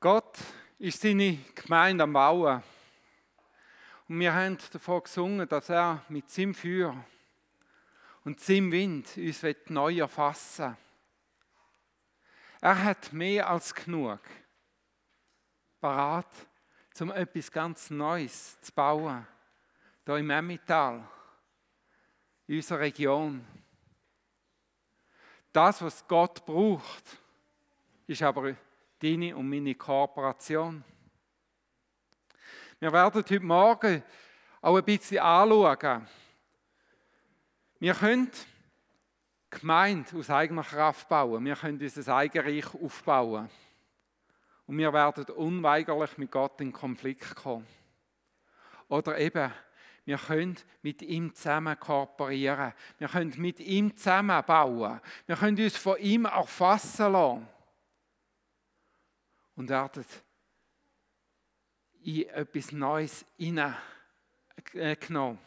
Gott ist seine Gemeinde am Bauen. Und wir haben davon gesungen, dass er mit seinem Feuer und seinem Wind uns neu erfassen will. Er hat mehr als genug parat, um etwas ganz Neues zu bauen. Hier im Emmental, in unserer Region. Das, was Gott braucht, ist aber deine und meine Kooperation. Wir werden heute Morgen auch ein bisschen anschauen. Wir können Gemeinde aus eigener Kraft bauen. Wir können unser Eigenreich aufbauen. Und wir werden unweigerlich mit Gott in Konflikt kommen. Oder eben, wir können mit ihm zusammen kooperieren. Wir können mit ihm zusammen bauen. Wir können uns von ihm erfassen lassen und werden in etwas Neues hineingenommen.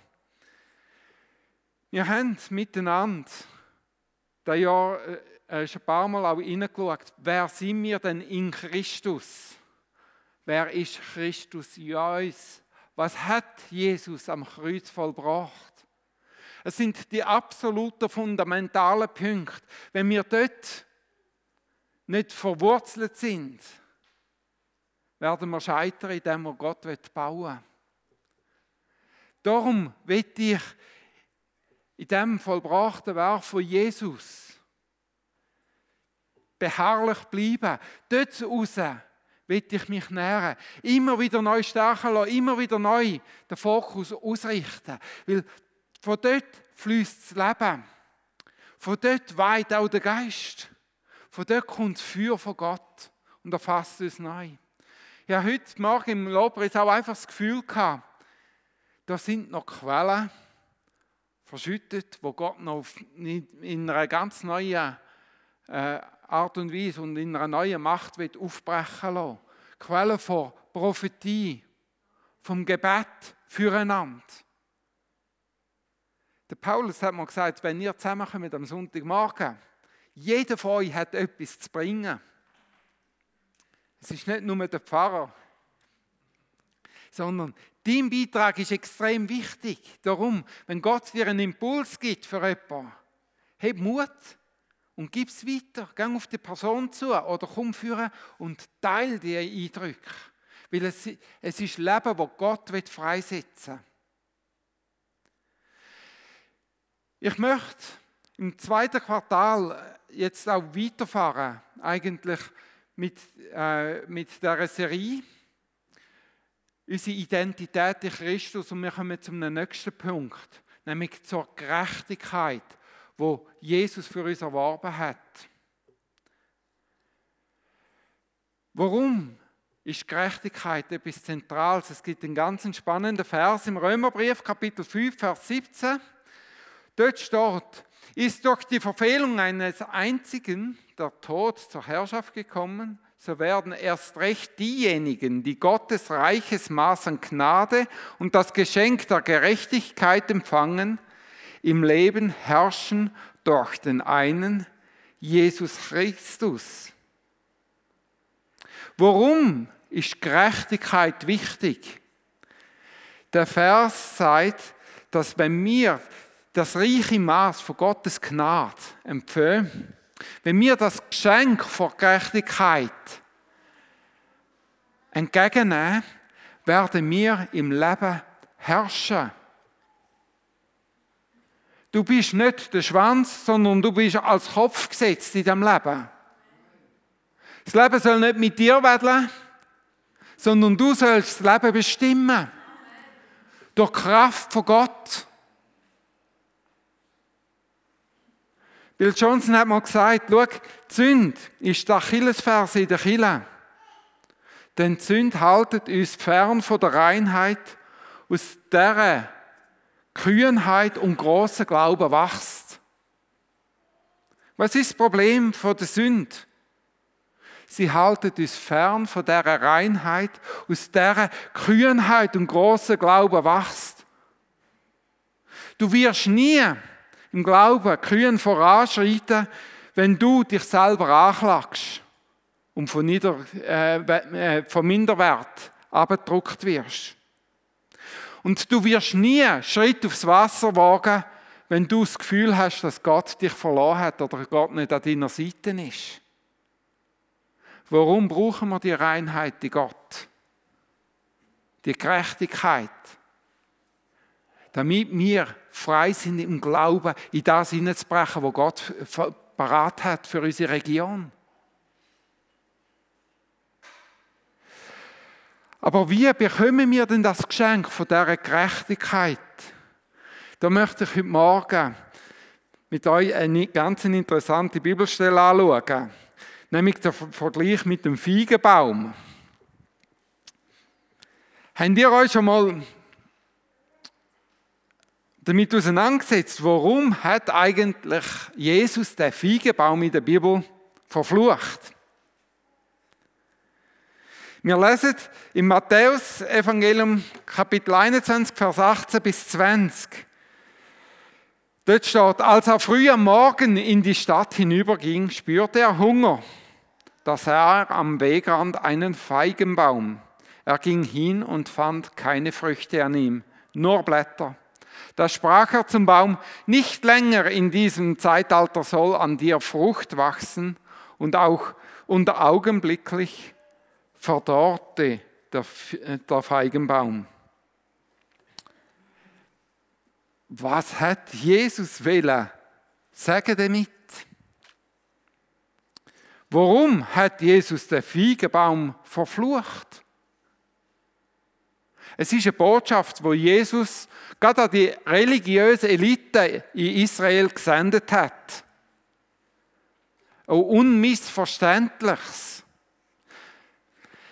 Wir haben miteinander da Jahr äh, schon ein paar Mal auch hineingeschaut, wer sind wir denn in Christus? Wer ist Christus in uns? Was hat Jesus am Kreuz vollbracht? Es sind die absoluten fundamentalen Punkte. Wenn wir dort nicht verwurzelt sind, werden wir scheitern in dem, was Gott bauen will. Darum will ich in dem vollbrachten Werk von Jesus beharrlich bleiben. Dort raus will ich mich nähren. Immer wieder neu stärken lassen, immer wieder neu den Fokus ausrichten. Weil von dort fließt das Leben. Von dort weht auch der Geist. Von dort kommt das Feuer von Gott und erfasst uns neu. Ich heute Morgen im Lobpreis auch einfach das Gefühl gehabt, da sind noch Quellen verschüttet, wo Gott noch in einer ganz neuen äh, Art und Weise und in einer neuen Macht wird aufbrechen lassen. Quellen von Prophetie, vom Gebet füreinander. Der Paulus hat mal gesagt, wenn ihr zusammenkommt am Sonntagmorgen, jeder von euch hat etwas zu bringen. Es ist nicht nur der Pfarrer, sondern dein Beitrag ist extrem wichtig. Darum, wenn Gott dir einen Impuls gibt für jemanden, hab Mut und gib es weiter. Geh auf die Person zu oder komm führen und teile die Eindrücke. Weil es, es ist Leben, das Gott freisetzen will. Ich möchte im zweiten Quartal jetzt auch weiterfahren, eigentlich mit, äh, mit dieser Serie. Unsere Identität in Christus und wir kommen zum nächsten Punkt, nämlich zur Gerechtigkeit, wo Jesus für uns erworben hat. Warum ist Gerechtigkeit etwas Zentrales? Es gibt einen ganz spannenden Vers im Römerbrief, Kapitel 5, Vers 17. Dort steht, ist durch die Verfehlung eines einzigen der Tod zur Herrschaft gekommen, so werden erst recht diejenigen, die Gottes reiches Maß an Gnade und das Geschenk der Gerechtigkeit empfangen, im Leben herrschen durch den einen, Jesus Christus. Warum ist Gerechtigkeit wichtig? Der Vers sagt, dass bei mir das reiche Maß von Gottes Gnade empfehlen, wenn wir das Geschenk von Gerechtigkeit entgegennehmen, werden wir im Leben herrschen. Du bist nicht der Schwanz, sondern du bist als Kopf gesetzt in dem Leben. Das Leben soll nicht mit dir wedeln, sondern du sollst das Leben bestimmen. Durch Kraft von Gott. Bill Johnson hat mal gesagt, schau, Sünde ist der Achillesferse in der Kille. Denn Sünde haltet uns fern von der Reinheit, aus der Kühnheit und großer Glaube wächst. Was ist das Problem von der Sünde? Sie haltet uns fern von der Reinheit, aus der Kühnheit und großer Glaube wächst. Du wirst nie im Glauben kühn voranschreiten, wenn du dich selber anklagst und von, Nieder, äh, äh, von Minderwert abgedruckt wirst. Und du wirst nie Schritt aufs Wasser wagen, wenn du das Gefühl hast, dass Gott dich verloren hat oder Gott nicht an deiner Seite ist. Warum brauchen wir die Reinheit in Gott? Die Gerechtigkeit. Damit wir frei sind im Glauben, in das hineinzubrechen, was Gott parat hat für unsere Region. Aber wie bekommen wir denn das Geschenk von dieser Gerechtigkeit? Da möchte ich heute Morgen mit euch eine ganz interessante Bibelstelle anschauen, nämlich der Vergleich mit dem Feigenbaum. Habt ihr euch schon mal damit auseinandergesetzt, warum hat eigentlich Jesus den Feigenbaum in der Bibel verflucht? Wir lesen im Matthäus-Evangelium Kapitel 21, Vers 18 bis 20. Dort steht, als er früh am Morgen in die Stadt hinüberging, spürte er Hunger. Da sah er am Wegrand einen Feigenbaum. Er ging hin und fand keine Früchte an ihm, nur Blätter. Da sprach er zum Baum, nicht länger in diesem Zeitalter soll an dir Frucht wachsen und auch und augenblicklich verdorrte der, der Feigenbaum. Was hat Jesus wollen sagen damit? Warum hat Jesus den Feigenbaum verflucht? Es ist eine Botschaft, wo Jesus gerade an die religiöse Elite in Israel gesendet hat. Ein unmissverständliches.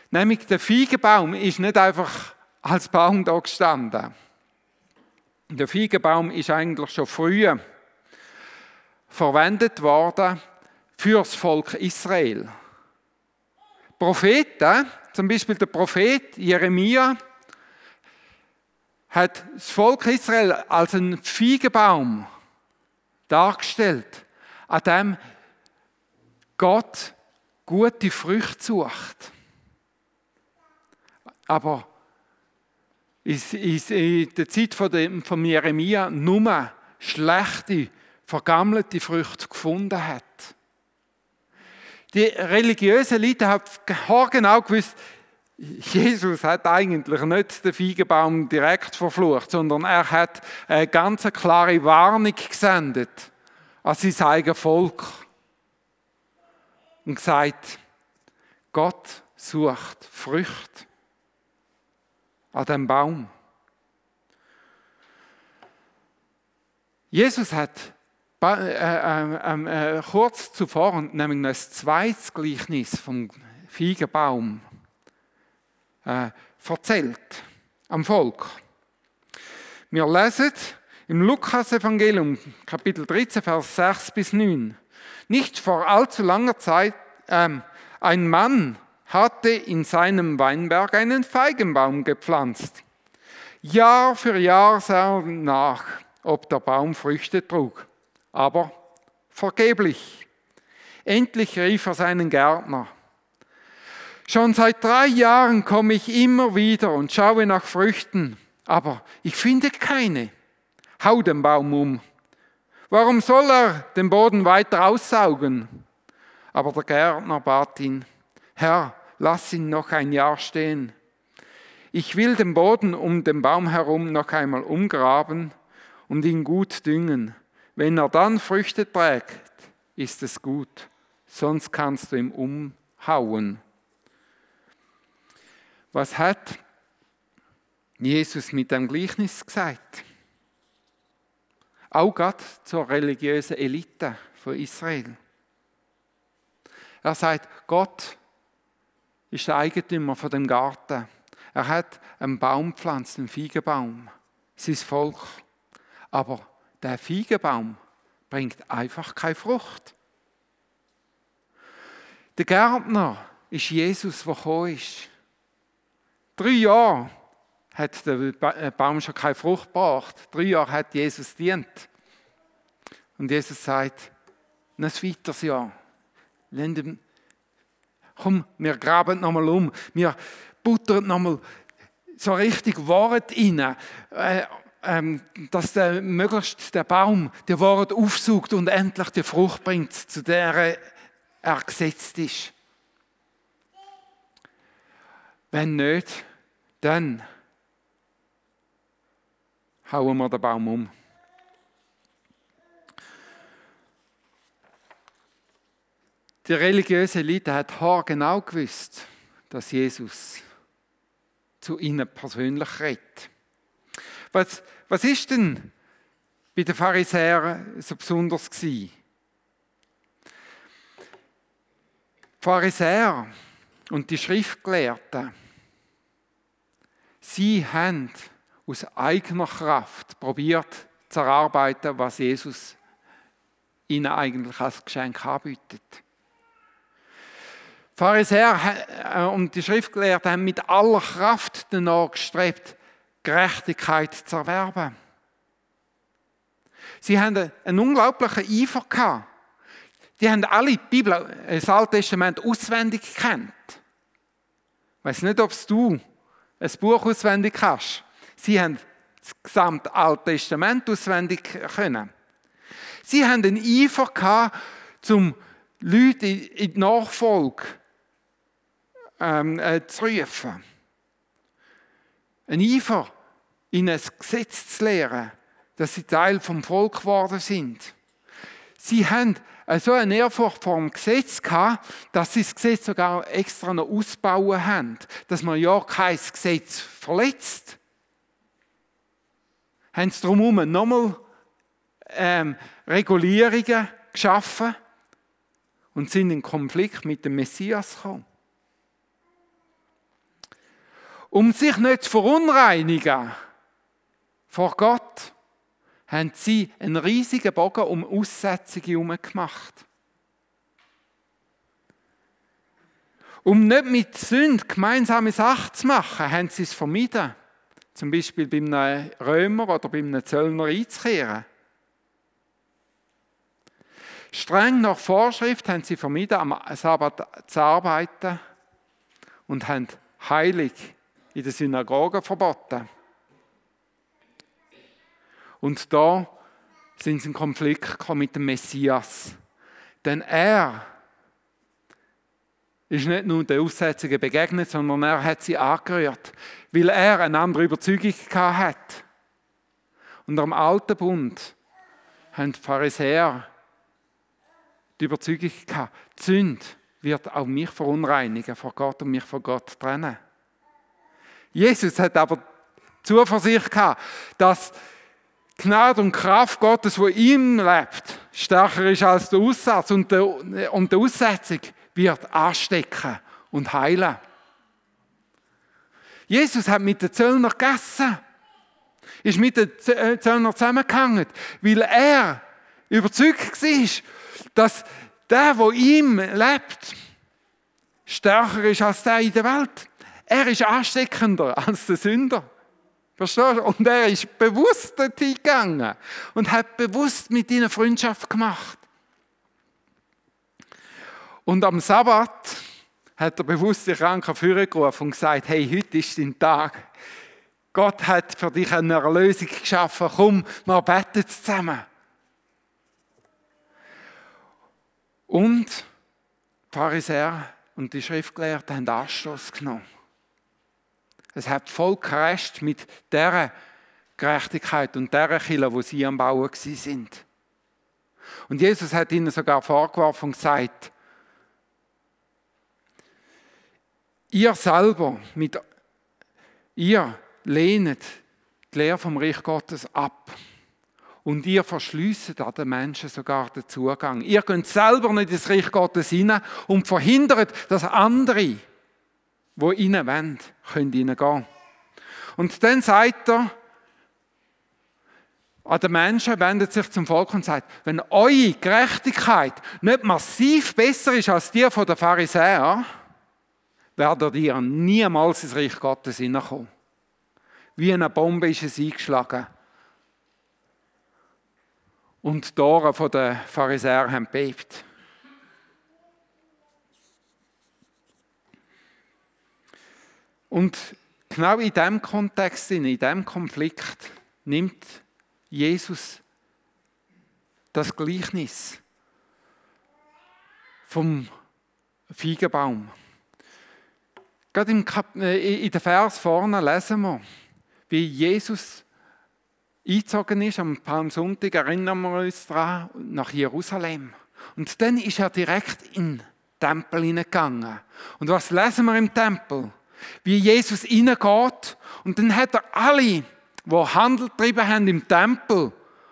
Nämlich der Feigenbaum ist nicht einfach als Baum da gestanden. Der Feigenbaum ist eigentlich schon früher verwendet worden für das Volk Israel. Propheten, zum Beispiel der Prophet Jeremia, hat das Volk Israel als einen Feigenbaum dargestellt, an dem Gott gute Früchte sucht. Aber in der Zeit von, Jeremia nur schlechte, vergammelte Früchte gefunden hat. Die religiösen Leute haben genau gewusst, Jesus hat eigentlich nicht den Feigenbaum direkt verflucht, sondern er hat eine ganz klare Warnung gesendet an sein eigenes Volk und gesagt, Gott sucht Früchte an dem Baum. Jesus hat äh, äh, äh, äh, kurz zuvor nämlich noch ein zweites Gleichnis vom Feigenbaum äh, erzählt am Volk. Wir lesen im Lukas-Evangelium, Kapitel 13, Vers 6 bis 9. Nicht vor allzu langer Zeit, ähm, ein Mann hatte in seinem Weinberg einen Feigenbaum gepflanzt. Jahr für Jahr sah er nach, ob der Baum Früchte trug, aber vergeblich. Endlich rief er seinen Gärtner. Schon seit drei Jahren komme ich immer wieder und schaue nach Früchten, aber ich finde keine. Hau den Baum um. Warum soll er den Boden weiter aussaugen? Aber der Gärtner bat ihn, Herr, lass ihn noch ein Jahr stehen. Ich will den Boden um den Baum herum noch einmal umgraben und ihn gut düngen. Wenn er dann Früchte trägt, ist es gut, sonst kannst du ihn umhauen. Was hat Jesus mit dem Gleichnis gesagt? Auch Gott zur religiösen Elite von Israel. Er sagt, Gott ist der Eigentümer von dem Garten. Er hat einen Baum gepflanzt, einen Feigenbaum, sein Volk. Aber der Feigenbaum bringt einfach keine Frucht. Der Gärtner ist Jesus, der gekommen ist. Drei Jahre hat der äh, Baum schon keine Frucht gebracht. Drei Jahre hat Jesus dient. Und Jesus sagt, ein weiteres Jahr. Komm, wir graben nochmal um. Wir buttern nochmal so richtig Wort rein. Äh, ähm, dass der, möglichst der Baum die Wort aufsucht und endlich die Frucht bringt, zu der er gesetzt ist. Wenn nicht, dann hauen wir den Baum um. Die religiöse Elite hat genau gewusst, dass Jesus zu ihnen persönlich redet. Was, was ist denn bei den Pharisäern so besonders gewesen? Die Pharisäer und die Schriftgelehrten, sie haben aus eigener Kraft probiert zu erarbeiten, was Jesus ihnen eigentlich als Geschenk anbietet. Die Pharisäer und die Schriftgelehrten haben mit aller Kraft danach gestrebt, Gerechtigkeit zu erwerben. Sie haben einen unglaublichen Eifer gehabt. Die haben alle die Bibel, das Alte Testament auswendig gekannt. Ich weiß nicht, ob du ein Buch auswendig hast. Sie haben das gesamte Alte Testament auswendig können. Sie haben einen Eifer gehabt, um Leute in die Nachfolge ähm, äh, zu rufen. Ein Eifer, in ein Gesetz zu lehren, dass sie Teil vom Volk geworden sind. Sie haben so eine Ehrfurcht vor dem Gesetz gehabt, dass sie das Gesetz sogar extra noch ausbauen haben, dass man ja kein Gesetz verletzt. Haben sie darum nochmal ähm, Regulierungen geschaffen und sind in Konflikt mit dem Messias gekommen um sich nicht zu verunreinigen vor Gott, haben sie einen riesigen Bogen um Aussetzungen herum gemacht. Um nicht mit Sünd gemeinsame Sachen zu machen, haben sie es vermieden. Zum Beispiel bei einem Römer oder bei einem Zöllner einzukehren. Streng nach Vorschrift haben sie vermieden, am Sabbat zu arbeiten und haben heilig in der Synagoge verboten. Und da sind sie in Konflikt mit dem Messias. Denn er ist nicht nur den Aussetzungen begegnet, sondern er hat sie angerührt, weil er eine andere Überzeugung hat. Und am alten Bund haben die Pharisäer die Überzeugung gehabt, die Sünde wird auch mich verunreinigen vor Gott und mich von Gott trennen. Jesus hat aber Zuversicht gehabt, dass Gnade und Kraft Gottes, wo ihm lebt, stärker ist als der Aussatz und, der, und die Aussetzung wird anstecken und heilen. Jesus hat mit den Zöllner gegessen, ist mit den äh, Zöllner zusammengehangen, weil er überzeugt war, dass der, wo ihm lebt, stärker ist als der in der Welt. Er ist ansteckender als der Sünder. Verstehst du? Und er ist bewusst dorthin gegangen und hat bewusst mit ihnen Freundschaft gemacht. Und am Sabbat hat er bewusst die Kranken vorgerufen und gesagt, hey, heute ist dein Tag. Gott hat für dich eine Erlösung geschaffen. Komm, wir beten zusammen. Und die Pharisäer und die Schriftgelehrten haben Anstoß genommen. Es hat voll gerest mit der Gerechtigkeit und der Kille, wo sie am Bauen sind. Und Jesus hat ihnen sogar vorgeworfen und gesagt, ihr selber, mit, ihr lehnet die Lehre vom Reich Gottes ab. Und ihr verschließt an den Menschen sogar den Zugang. Ihr könnt selber nicht ins Reich Gottes hinein und verhindert, dass andere wo ihnen wollen, können gehen. Und dann sagt er, an den Menschen wendet sich zum Volk und sagt, wenn eure Gerechtigkeit nicht massiv besser ist als die von den Pharisäern, werdet ihr niemals ins Reich Gottes hineinkommen. Wie eine Bombe ist es eingeschlagen. Und die Tore der Pharisäer haben bebt. Und genau in diesem Kontext, in diesem Konflikt, nimmt Jesus das Gleichnis vom Feigenbaum. Gerade im Kap äh, in der Vers vorne lesen wir, wie Jesus eingezogen ist. Am Palmsonntag erinnern wir uns daran, nach Jerusalem. Und dann ist er direkt in den Tempel hineingegangen. Und was lesen wir im Tempel? Wie Jesus hineingeht. Und dann hat er alle, die Handel getrieben haben im Tempel,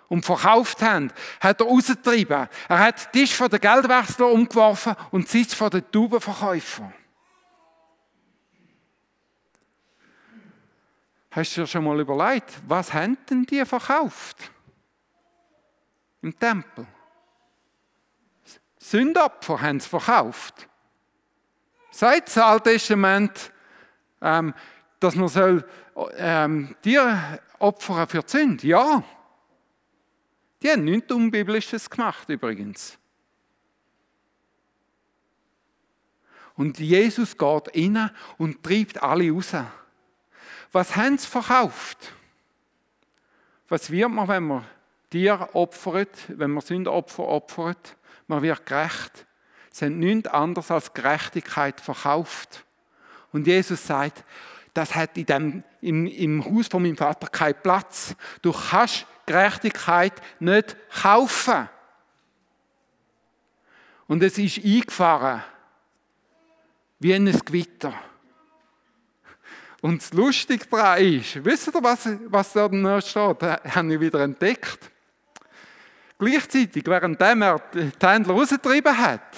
und verkauft haben, hat er rausgetrieben. Er hat den Tisch von den Geldwechsler umgeworfen und den Sitz von den Taubenverkäufer. Hast du dir schon mal überlegt, was haben denn die verkauft? Im Tempel. Sündopfer haben sie verkauft. Seit das Alte Testament, ähm, dass man soll, ähm, Tiere opfern für die Sünde. Ja, die haben nichts Unbiblisches gemacht übrigens. Und Jesus geht rein und treibt alle raus. Was haben sie verkauft? Was wird man, wenn man Tier opfert, wenn man Sündopfer opfert? Man wird gerecht. Sie haben nichts anderes als Gerechtigkeit verkauft. Und Jesus sagt, das hat in dem, im, im Haus von meinem Vater keinen Platz. Du kannst Gerechtigkeit nicht kaufen. Und es ist eingefahren wie ein Gewitter. Und das Lustige daran ist, wisst ihr, was, was da noch steht? Das habe ich wieder entdeckt. Gleichzeitig, während er die Händler rausgetrieben hat,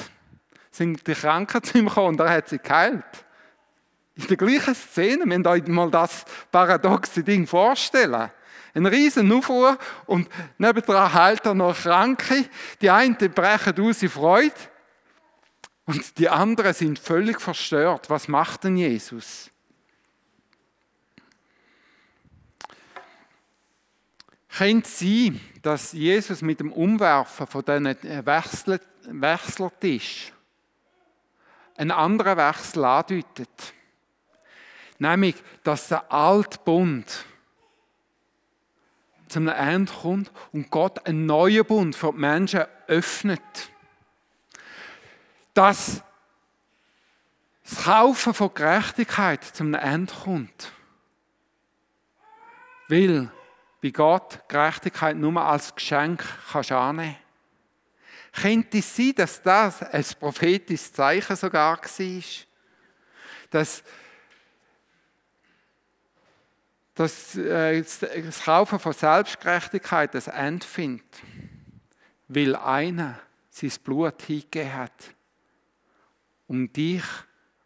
sind die Kranken zu ihm gekommen und er hat sie geheilt. In der gleichen Szene, wenn ihr euch mal das paradoxe Ding vorstellen. Ein riesen Aufruhr und nebendran heilt er noch Kranke. Die einen brechen aus in Freude und die anderen sind völlig verstört. Was macht denn Jesus? Könnte es sein, dass Jesus mit dem Umwerfen von diesen Wechsel Wechseltisch einen anderen Wechsel andeutet? Nämlich, dass der alte Bund zum Ende kommt und Gott einen neuen Bund für die Menschen öffnet. Dass das Kaufen von Gerechtigkeit zum Ende kommt. Weil bei Gott Gerechtigkeit nur als Geschenk kannst annehmen Könnte es sein, dass das ein prophetisches Zeichen sogar war? Dass dass äh, das Kaufen von Selbstgerechtigkeit das Ende findet, weil einer sein Blut hingegeben hat, um dich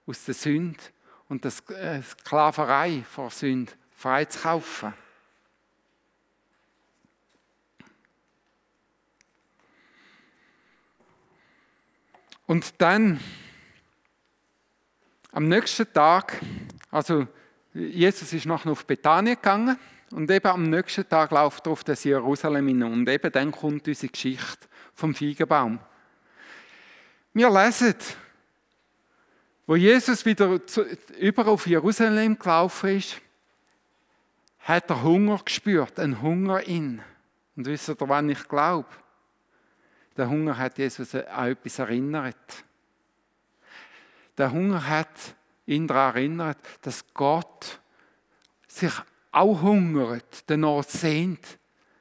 aus der Sünde und der äh, Sklaverei vor Sünde freizukaufen. Und dann am nächsten Tag, also Jesus ist noch auf Bethanien gegangen und eben am nächsten Tag läuft er auf das Jerusalem hin und eben dann kommt unsere Geschichte vom Feigenbaum. Wir lesen, wo Jesus wieder zu, über auf Jerusalem gelaufen ist, hat er Hunger gespürt, einen Hunger in. Und wisst ihr, wann ich glaube? Der Hunger hat Jesus an etwas erinnert. Der Hunger hat ihn daran erinnert, dass Gott sich auch hungert, danach sehnt,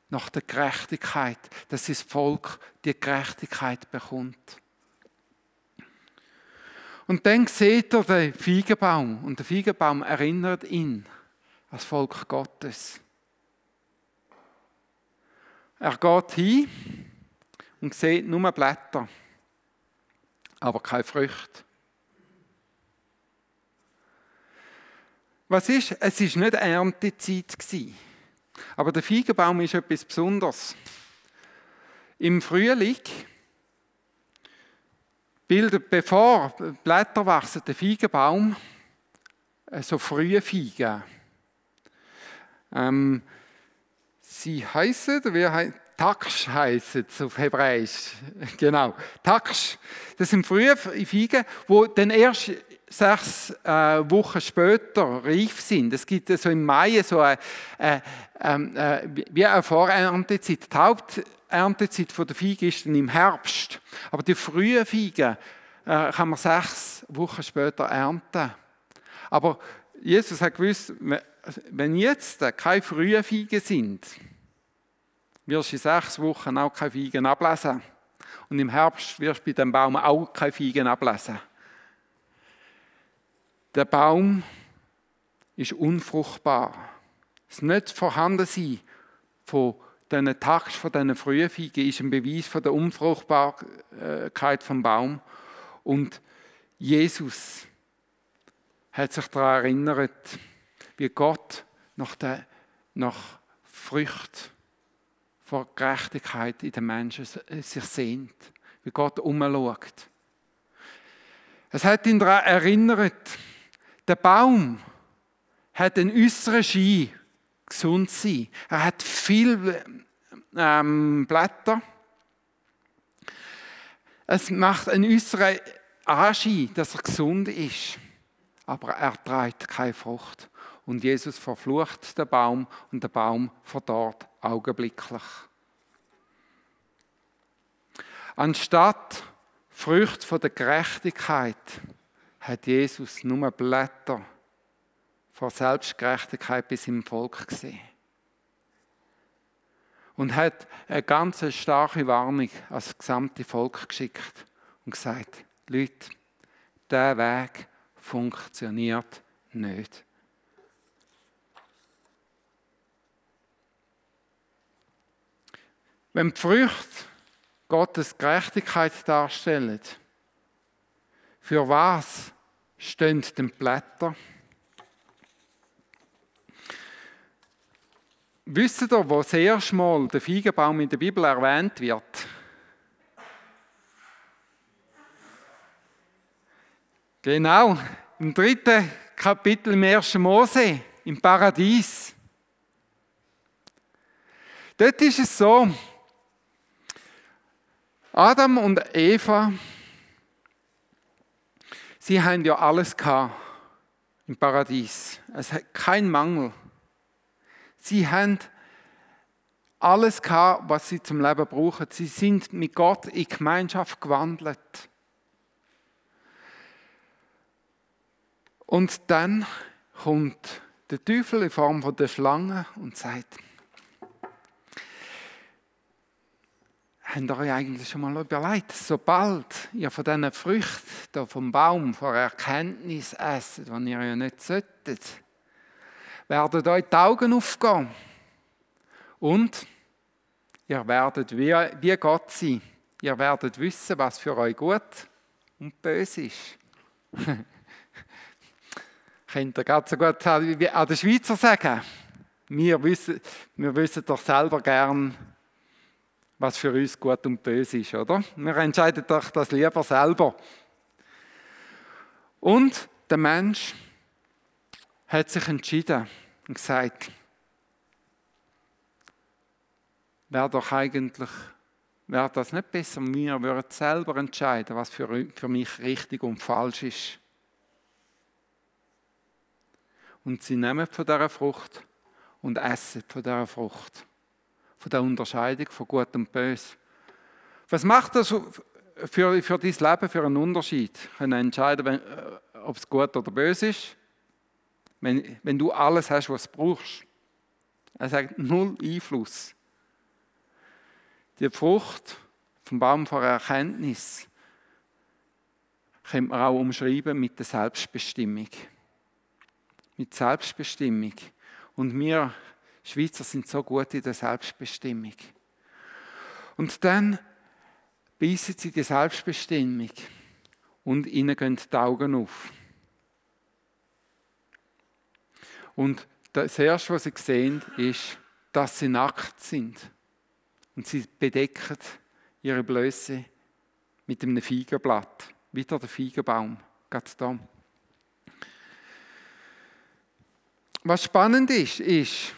nach der Gerechtigkeit, dass das Volk die Gerechtigkeit bekommt. Und dann sieht er den Feigenbaum und der Feigenbaum erinnert ihn als Volk Gottes. Er geht hin und sieht nur Blätter, aber keine Früchte. Was ist? Es ist nicht Erntezeit gewesen. Aber der Feigenbaum ist etwas Besonderes. Im Frühling bildet, bevor Blätter wachsen, der Feigenbaum äh, so frühe Feigen. Ähm, sie heißen, wie heißt Taksch heißt es auf Hebräisch. Genau. Taksch. Das sind frühe Feigen, wo dann erst sechs äh, Wochen später reif sind. Es gibt so im Mai so eine, äh, äh, wie eine Voreerntezeit. Die Haupterntezeit der Feige ist dann im Herbst. Aber die frühen Feigen äh, kann man sechs Wochen später ernten. Aber Jesus hat gewusst, wenn jetzt keine frühen Feigen sind, wirst du in sechs Wochen auch keine Feigen ablesen. Und im Herbst wirst du bei dem Baum auch keine Feigen ablesen. Der Baum ist unfruchtbar. Das nicht Vorhandensein von diesen Tags, von diesen frühen ist ein Beweis von der Unfruchtbarkeit vom Baum. Und Jesus hat sich daran erinnert, wie Gott nach, der, nach Frucht vor Gerechtigkeit in den Menschen sich sehnt, wie Gott umschaut. Es hat ihn daran erinnert, der Baum hat einen äußeren Schein, gesund sein. Er hat viele ähm, Blätter. Es macht einen äußeren Anschein, dass er gesund ist. Aber er trägt keine Frucht. Und Jesus verflucht den Baum und der Baum verdorrt augenblicklich. Anstatt Frucht von der Gerechtigkeit hat Jesus nur Blätter vor Selbstgerechtigkeit bis im Volk gesehen. Und hat eine ganz starke Warnung als gesamte Volk geschickt und gesagt, Leute, der Weg funktioniert nicht. Wenn die Früchte Gottes Gerechtigkeit darstellen, für was stehen denn Blätter? Wisst ihr, wo das erste Mal der Feigenbaum in der Bibel erwähnt wird? Genau, im dritten Kapitel im ersten Mose, im Paradies. Dort ist es so, Adam und Eva, sie haben ja alles im Paradies. Es hat keinen Mangel. Sie haben alles gehabt, was sie zum Leben brauchen. Sie sind mit Gott in Gemeinschaft gewandelt. Und dann kommt der Teufel in Form von der Schlange und sagt, Habt ihr euch eigentlich schon mal überlegt, sobald ihr von diesen Früchten vom Baum, von Erkenntnis esset, die ihr ja nicht solltet, werden euch die Augen aufgehen. Und ihr werdet wie, wie Gott sein. Ihr werdet wissen, was für euch gut und böse ist. Könnt ihr ganz so gut an den Schweizer sagen? Wir wissen, wir wissen doch selber gern, was für uns gut und böse ist, oder? Wir entscheiden doch das lieber selber. Und der Mensch hat sich entschieden und gesagt, wäre doch eigentlich, wäre das nicht besser, wir würden selber entscheiden, was für, für mich richtig und falsch ist. Und sie nehmen von dieser Frucht und essen von dieser Frucht von der Unterscheidung von Gut und Böse. Was macht das für, für dein Leben für einen Unterschied? Können entscheiden, wenn, äh, ob es gut oder böse ist? Wenn, wenn du alles hast, was du brauchst. Er sagt null Einfluss. Die Frucht vom Baum von Erkenntnis könnte man auch umschreiben mit der Selbstbestimmung. Mit Selbstbestimmung. Und wir Schweizer sind so gut in der Selbstbestimmung. Und dann beißen sie die Selbstbestimmung und ihnen gehen die Augen auf. Und das Erste, was sie sehen, ist, dass sie nackt sind. Und sie bedecken ihre Blöße mit einem Feigenblatt. Wieder der Feigenbaum, ganz da. Was spannend ist, ist,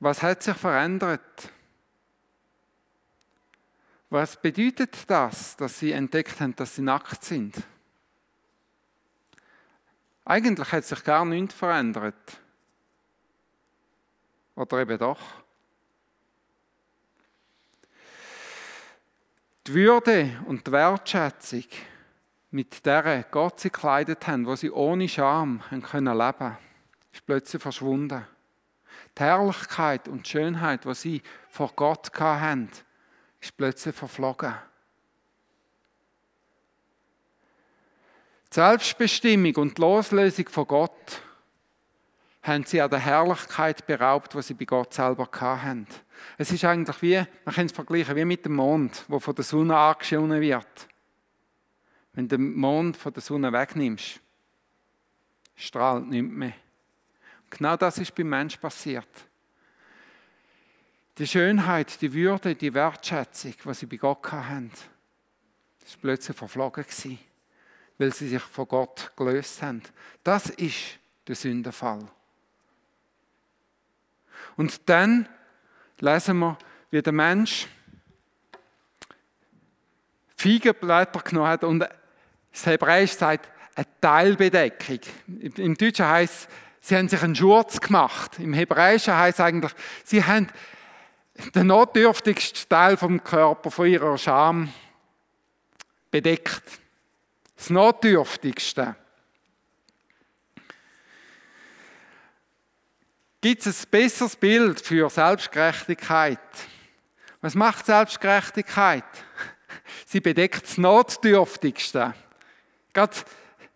was hat sich verändert? Was bedeutet das, dass sie entdeckt haben, dass sie nackt sind? Eigentlich hat sich gar nichts verändert. Oder eben doch. Die Würde und die Wertschätzung, mit der Gott sie gekleidet haben, wo sie ohne Scham haben können leben, ist plötzlich verschwunden. Die Herrlichkeit und die Schönheit, die sie vor Gott hatten, ist plötzlich verflogen. Die Selbstbestimmung und die Loslösung von Gott haben sie an der Herrlichkeit beraubt, die sie bei Gott selber hatten. Es ist eigentlich wie, man kann es vergleichen, wie mit dem Mond, wo von der Sonne angeschonen wird. Wenn du den Mond von der Sonne wegnimmst, strahlt nicht mehr. Genau das ist beim Mensch passiert. Die Schönheit, die Würde, die Wertschätzung, was sie bei Gott hatten, ist plötzlich verflogen gewesen, weil sie sich von Gott gelöst haben. Das ist der Sündenfall. Und dann lesen wir, wie der Mensch Feigenblätter genommen hat und das Hebräisch sagt, eine Teilbedeckung. Im Deutschen heißt sie haben sich einen Schurz gemacht. Im Hebräischen heißt es eigentlich, sie haben den notdürftigsten Teil vom Körper von ihrer Scham bedeckt. Das notdürftigste. Gibt es ein besseres Bild für Selbstgerechtigkeit? Was macht Selbstgerechtigkeit? Sie bedeckt das Notdürftigste. Gerade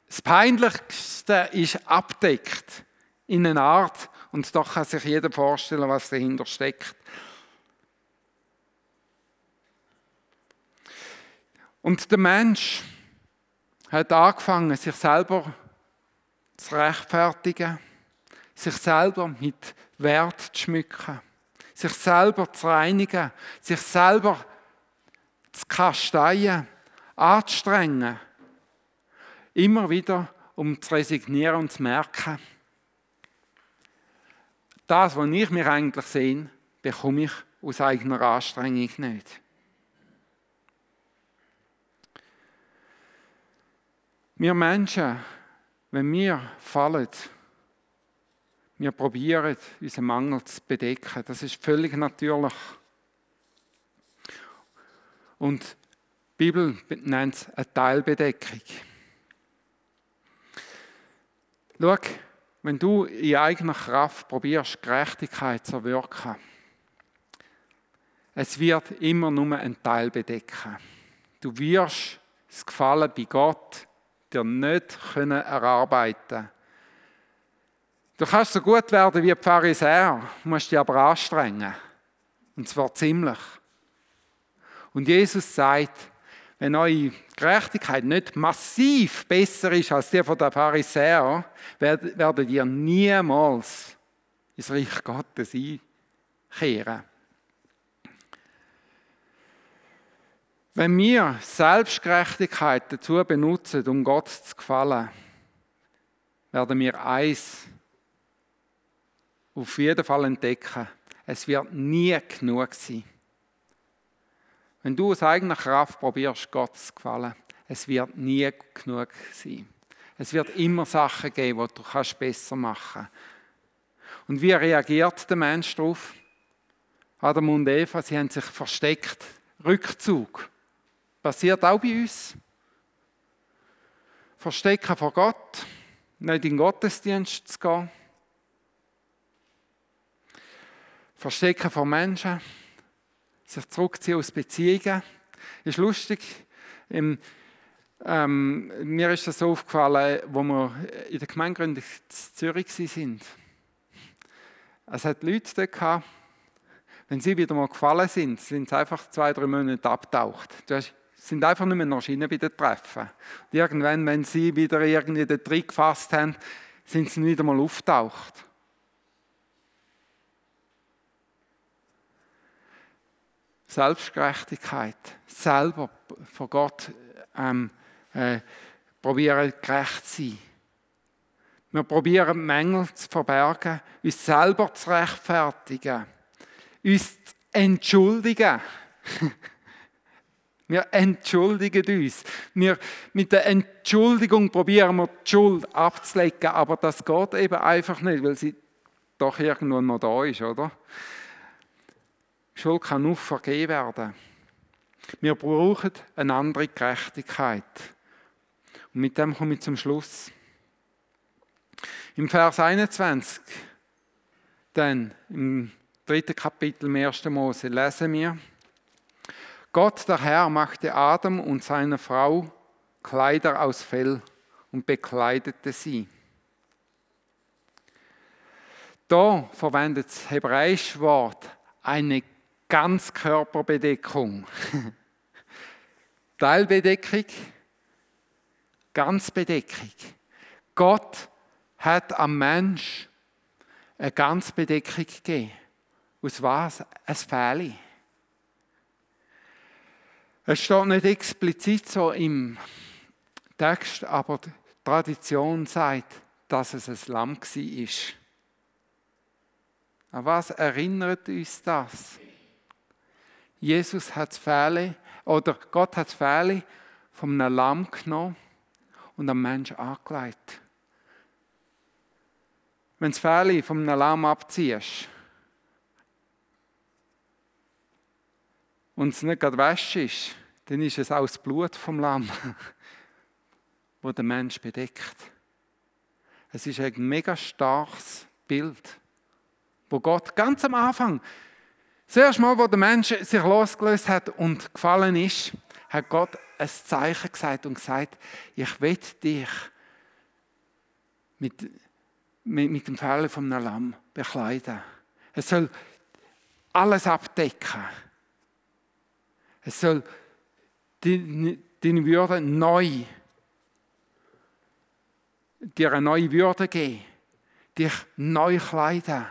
das Peinlichste ist abdeckt in einer Art, und doch kann sich jeder vorstellen, was dahinter steckt. Und der Mensch hat angefangen, sich selber zu rechtfertigen sich selber mit Wert zu schmücken, sich selber zu reinigen, sich selber zu kasteien, anzustrengen. Immer wieder, um zu resignieren und zu merken, das, was ich mir eigentlich sehe, bekomme ich aus eigener Anstrengung nicht. Wir Menschen, wenn wir fallen, wir probieren, unseren Mangel zu bedecken. Das ist völlig natürlich. Und die Bibel nennt es eine Teilbedeckung. Schau, wenn du in eigener Kraft probierst, Gerechtigkeit zu wirken, es wird immer nur ein Teil bedecken. Du wirst das Gefallen bei Gott dir nicht können erarbeiten Du kannst so gut werden wie die Pharisäer, musst dich aber anstrengen. Und zwar ziemlich. Und Jesus sagt, wenn eure Gerechtigkeit nicht massiv besser ist als die der Pharisäer, werdet ihr niemals ins Reich Gottes einkehren. Wenn wir Selbstgerechtigkeit dazu benutzen, um Gott zu gefallen, werden wir eins auf jeden Fall entdecken, es wird nie genug sein. Wenn du aus eigener Kraft probierst, Gott zu gefallen, es wird nie genug sein. Es wird immer Sachen geben, die du kannst besser machen kannst. Und wie reagiert der Mensch darauf? Adam und Eva, sie haben sich versteckt. Rückzug. Passiert auch bei uns. Verstecken vor Gott, nicht in den Gottesdienst zu gehen. Verstecken von Menschen, sich zurückziehen aus Beziehungen. Ist lustig. Im, ähm, mir ist das so aufgefallen, wo wir in der Gemeindegründung in Zürich sind. Es hat Leute dort gehabt, wenn sie wieder mal gefallen sind, sind sie einfach zwei, drei Monate abgetaucht. Du sind einfach nicht mehr erschienen bei den Treffen. Und irgendwann, wenn sie wieder irgendwie den Trick gefasst haben, sind sie wieder mal auftaucht. Selbstgerechtigkeit, selber vor Gott ähm, äh, probieren gerecht zu sein. Wir probieren Mängel zu verbergen, uns selber zu rechtfertigen, uns zu entschuldigen. Wir entschuldigen uns. Wir, mit der Entschuldigung probieren wir die Schuld abzulegen, aber das geht eben einfach nicht, weil sie doch irgendwo noch da ist, oder? Schuld kann nur vergeben werden. Wir brauchen eine andere Gerechtigkeit. Und mit dem komme ich zum Schluss. Im Vers 21, dann im dritten Kapitel im 1. Mose, lesen wir, Gott der Herr machte Adam und seiner Frau Kleider aus Fell und bekleidete sie. Da verwendet das hebräische Wort eine Ganzkörperbedeckung. Teilbedeckung, Ganzbedeckung. Gott hat am Mensch eine Ganzbedeckung gegeben. Aus was? Ein Fähli. Es steht nicht explizit so im Text, aber die Tradition sagt, dass es ein Lamm war. An was erinnert uns das? Jesus hat das Fähle, oder Gott hat das Fähle von Lamm genommen und am Menschen angelegt. Wenn das Fähle von einem Lamm abziehst und es nicht gerade wäsch ist, dann ist es auch das Blut vom Lamm, wo der Mensch bedeckt. Es ist ein mega starkes Bild, wo Gott ganz am Anfang das erste Mal, wo der Mensch sich losgelöst hat und gefallen ist, hat Gott ein Zeichen gesagt und gesagt, ich will dich mit, mit, mit dem Fell von einem Lamm bekleiden. Es soll alles abdecken. Es soll deine Würde neu, dir eine neue Würde geben, dich neu kleiden.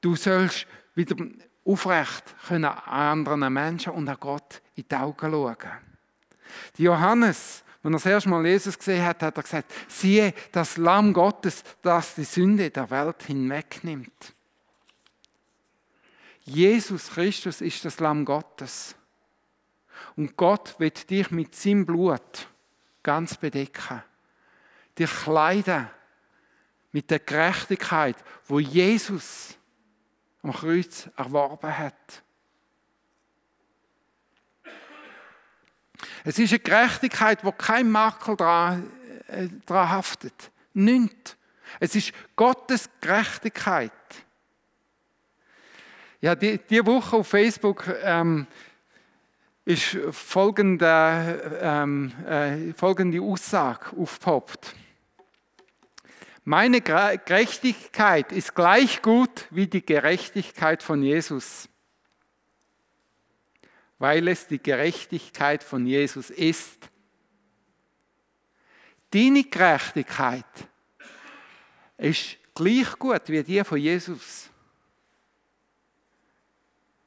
Du sollst wieder aufrecht können anderen Menschen und an Gott in die Augen schauen. Die Johannes, als er das erste Mal Jesus gesehen hat, hat er gesagt, siehe, das Lamm Gottes, das die Sünde der Welt hinwegnimmt. Jesus Christus ist das Lamm Gottes. Und Gott wird dich mit seinem Blut ganz bedecken. Dich kleiden mit der Gerechtigkeit, wo Jesus am Kreuz erworben hat. Es ist eine Gerechtigkeit, wo kein Makel daran, äh, daran haftet. Nichts. Es ist Gottes Gerechtigkeit. Ja, die, die Woche auf Facebook ähm, ist folgende, ähm, äh, folgende Aussage aufgepoppt. Meine Gerechtigkeit ist gleich gut wie die Gerechtigkeit von Jesus, weil es die Gerechtigkeit von Jesus ist. Deine Gerechtigkeit ist gleich gut wie die von Jesus,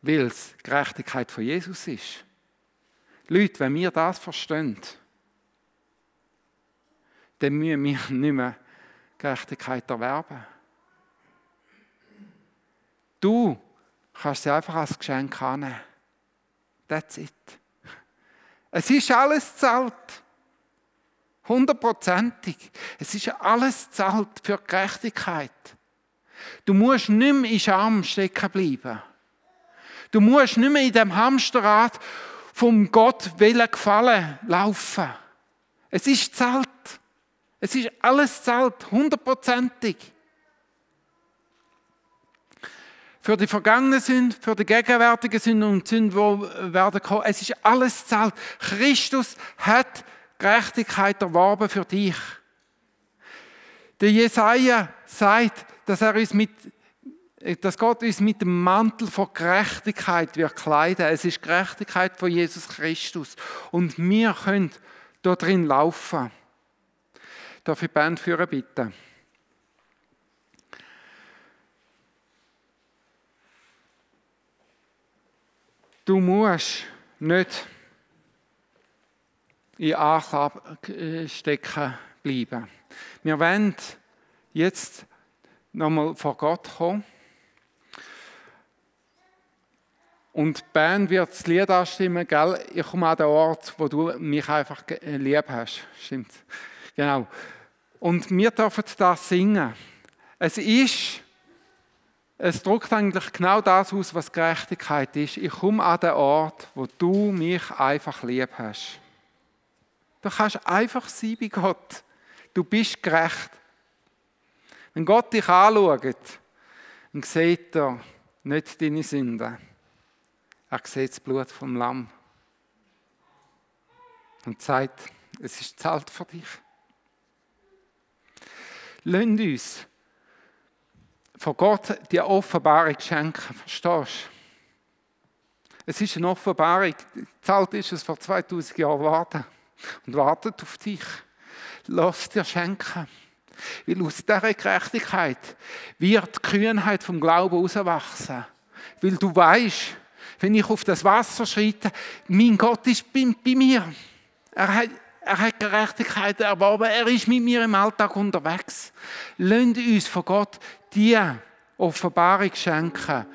weil es Gerechtigkeit von Jesus ist. Leute, wenn wir das verstehen, dann müssen wir nicht mehr Gerechtigkeit erwerben. Du kannst sie einfach als Geschenk annehmen. That's it. Es ist alles zahlt. Hundertprozentig. Es ist alles zahlt für Gerechtigkeit. Du musst nicht mehr in Scham stecken bleiben. Du musst nicht mehr in dem Hamsterrad vom Gott willen gefallen laufen. Es ist zahlt. Es ist alles zahlt, hundertprozentig. Für die vergangenen Sünden, für die gegenwärtigen Sünden und Sünden, die werden kommen. Es ist alles zahlt. Christus hat Gerechtigkeit erworben für dich. Der Jesaja sagt, dass er uns mit dass Gott uns mit dem Mantel von Gerechtigkeit wird kleiden. Es ist Gerechtigkeit von Jesus Christus. Und wir können dort drin laufen. Darf ich die Band führen, bitte? Du musst nicht in Anklage stecken bleiben. Wir wollen jetzt nochmal vor Gott kommen Und Ben wird das Lied anstimmen, gell? Ich komme an den Ort, wo du mich einfach äh, lieb hast. Stimmt. Genau. Und wir dürfen das singen. Es ist, es drückt eigentlich genau das aus, was Gerechtigkeit ist. Ich komme an den Ort, wo du mich einfach lieb hast. Du kannst einfach sein bei Gott. Du bist gerecht. Wenn Gott dich anschaut, dann sieht er nicht deine Sünden. Er sieht das Blut vom Lamm und sagt, es ist zahlt für dich. Lasst uns von Gott die Offenbarung schenken, verstehst du? Es ist eine Offenbarung, zahlt ist es vor 2000 Jahren warten und wartet auf dich. Lass dir schenken. Weil aus dieser Gerechtigkeit wird die Kühnheit vom Glauben herauswachsen. Weil du weißt, wenn ich auf das Wasser schreite, mein Gott ist bei, bei mir. Er hat, er hat Gerechtigkeit erworben, er ist mit mir im Alltag unterwegs. Lasst uns von Gott die Offenbarung schenken,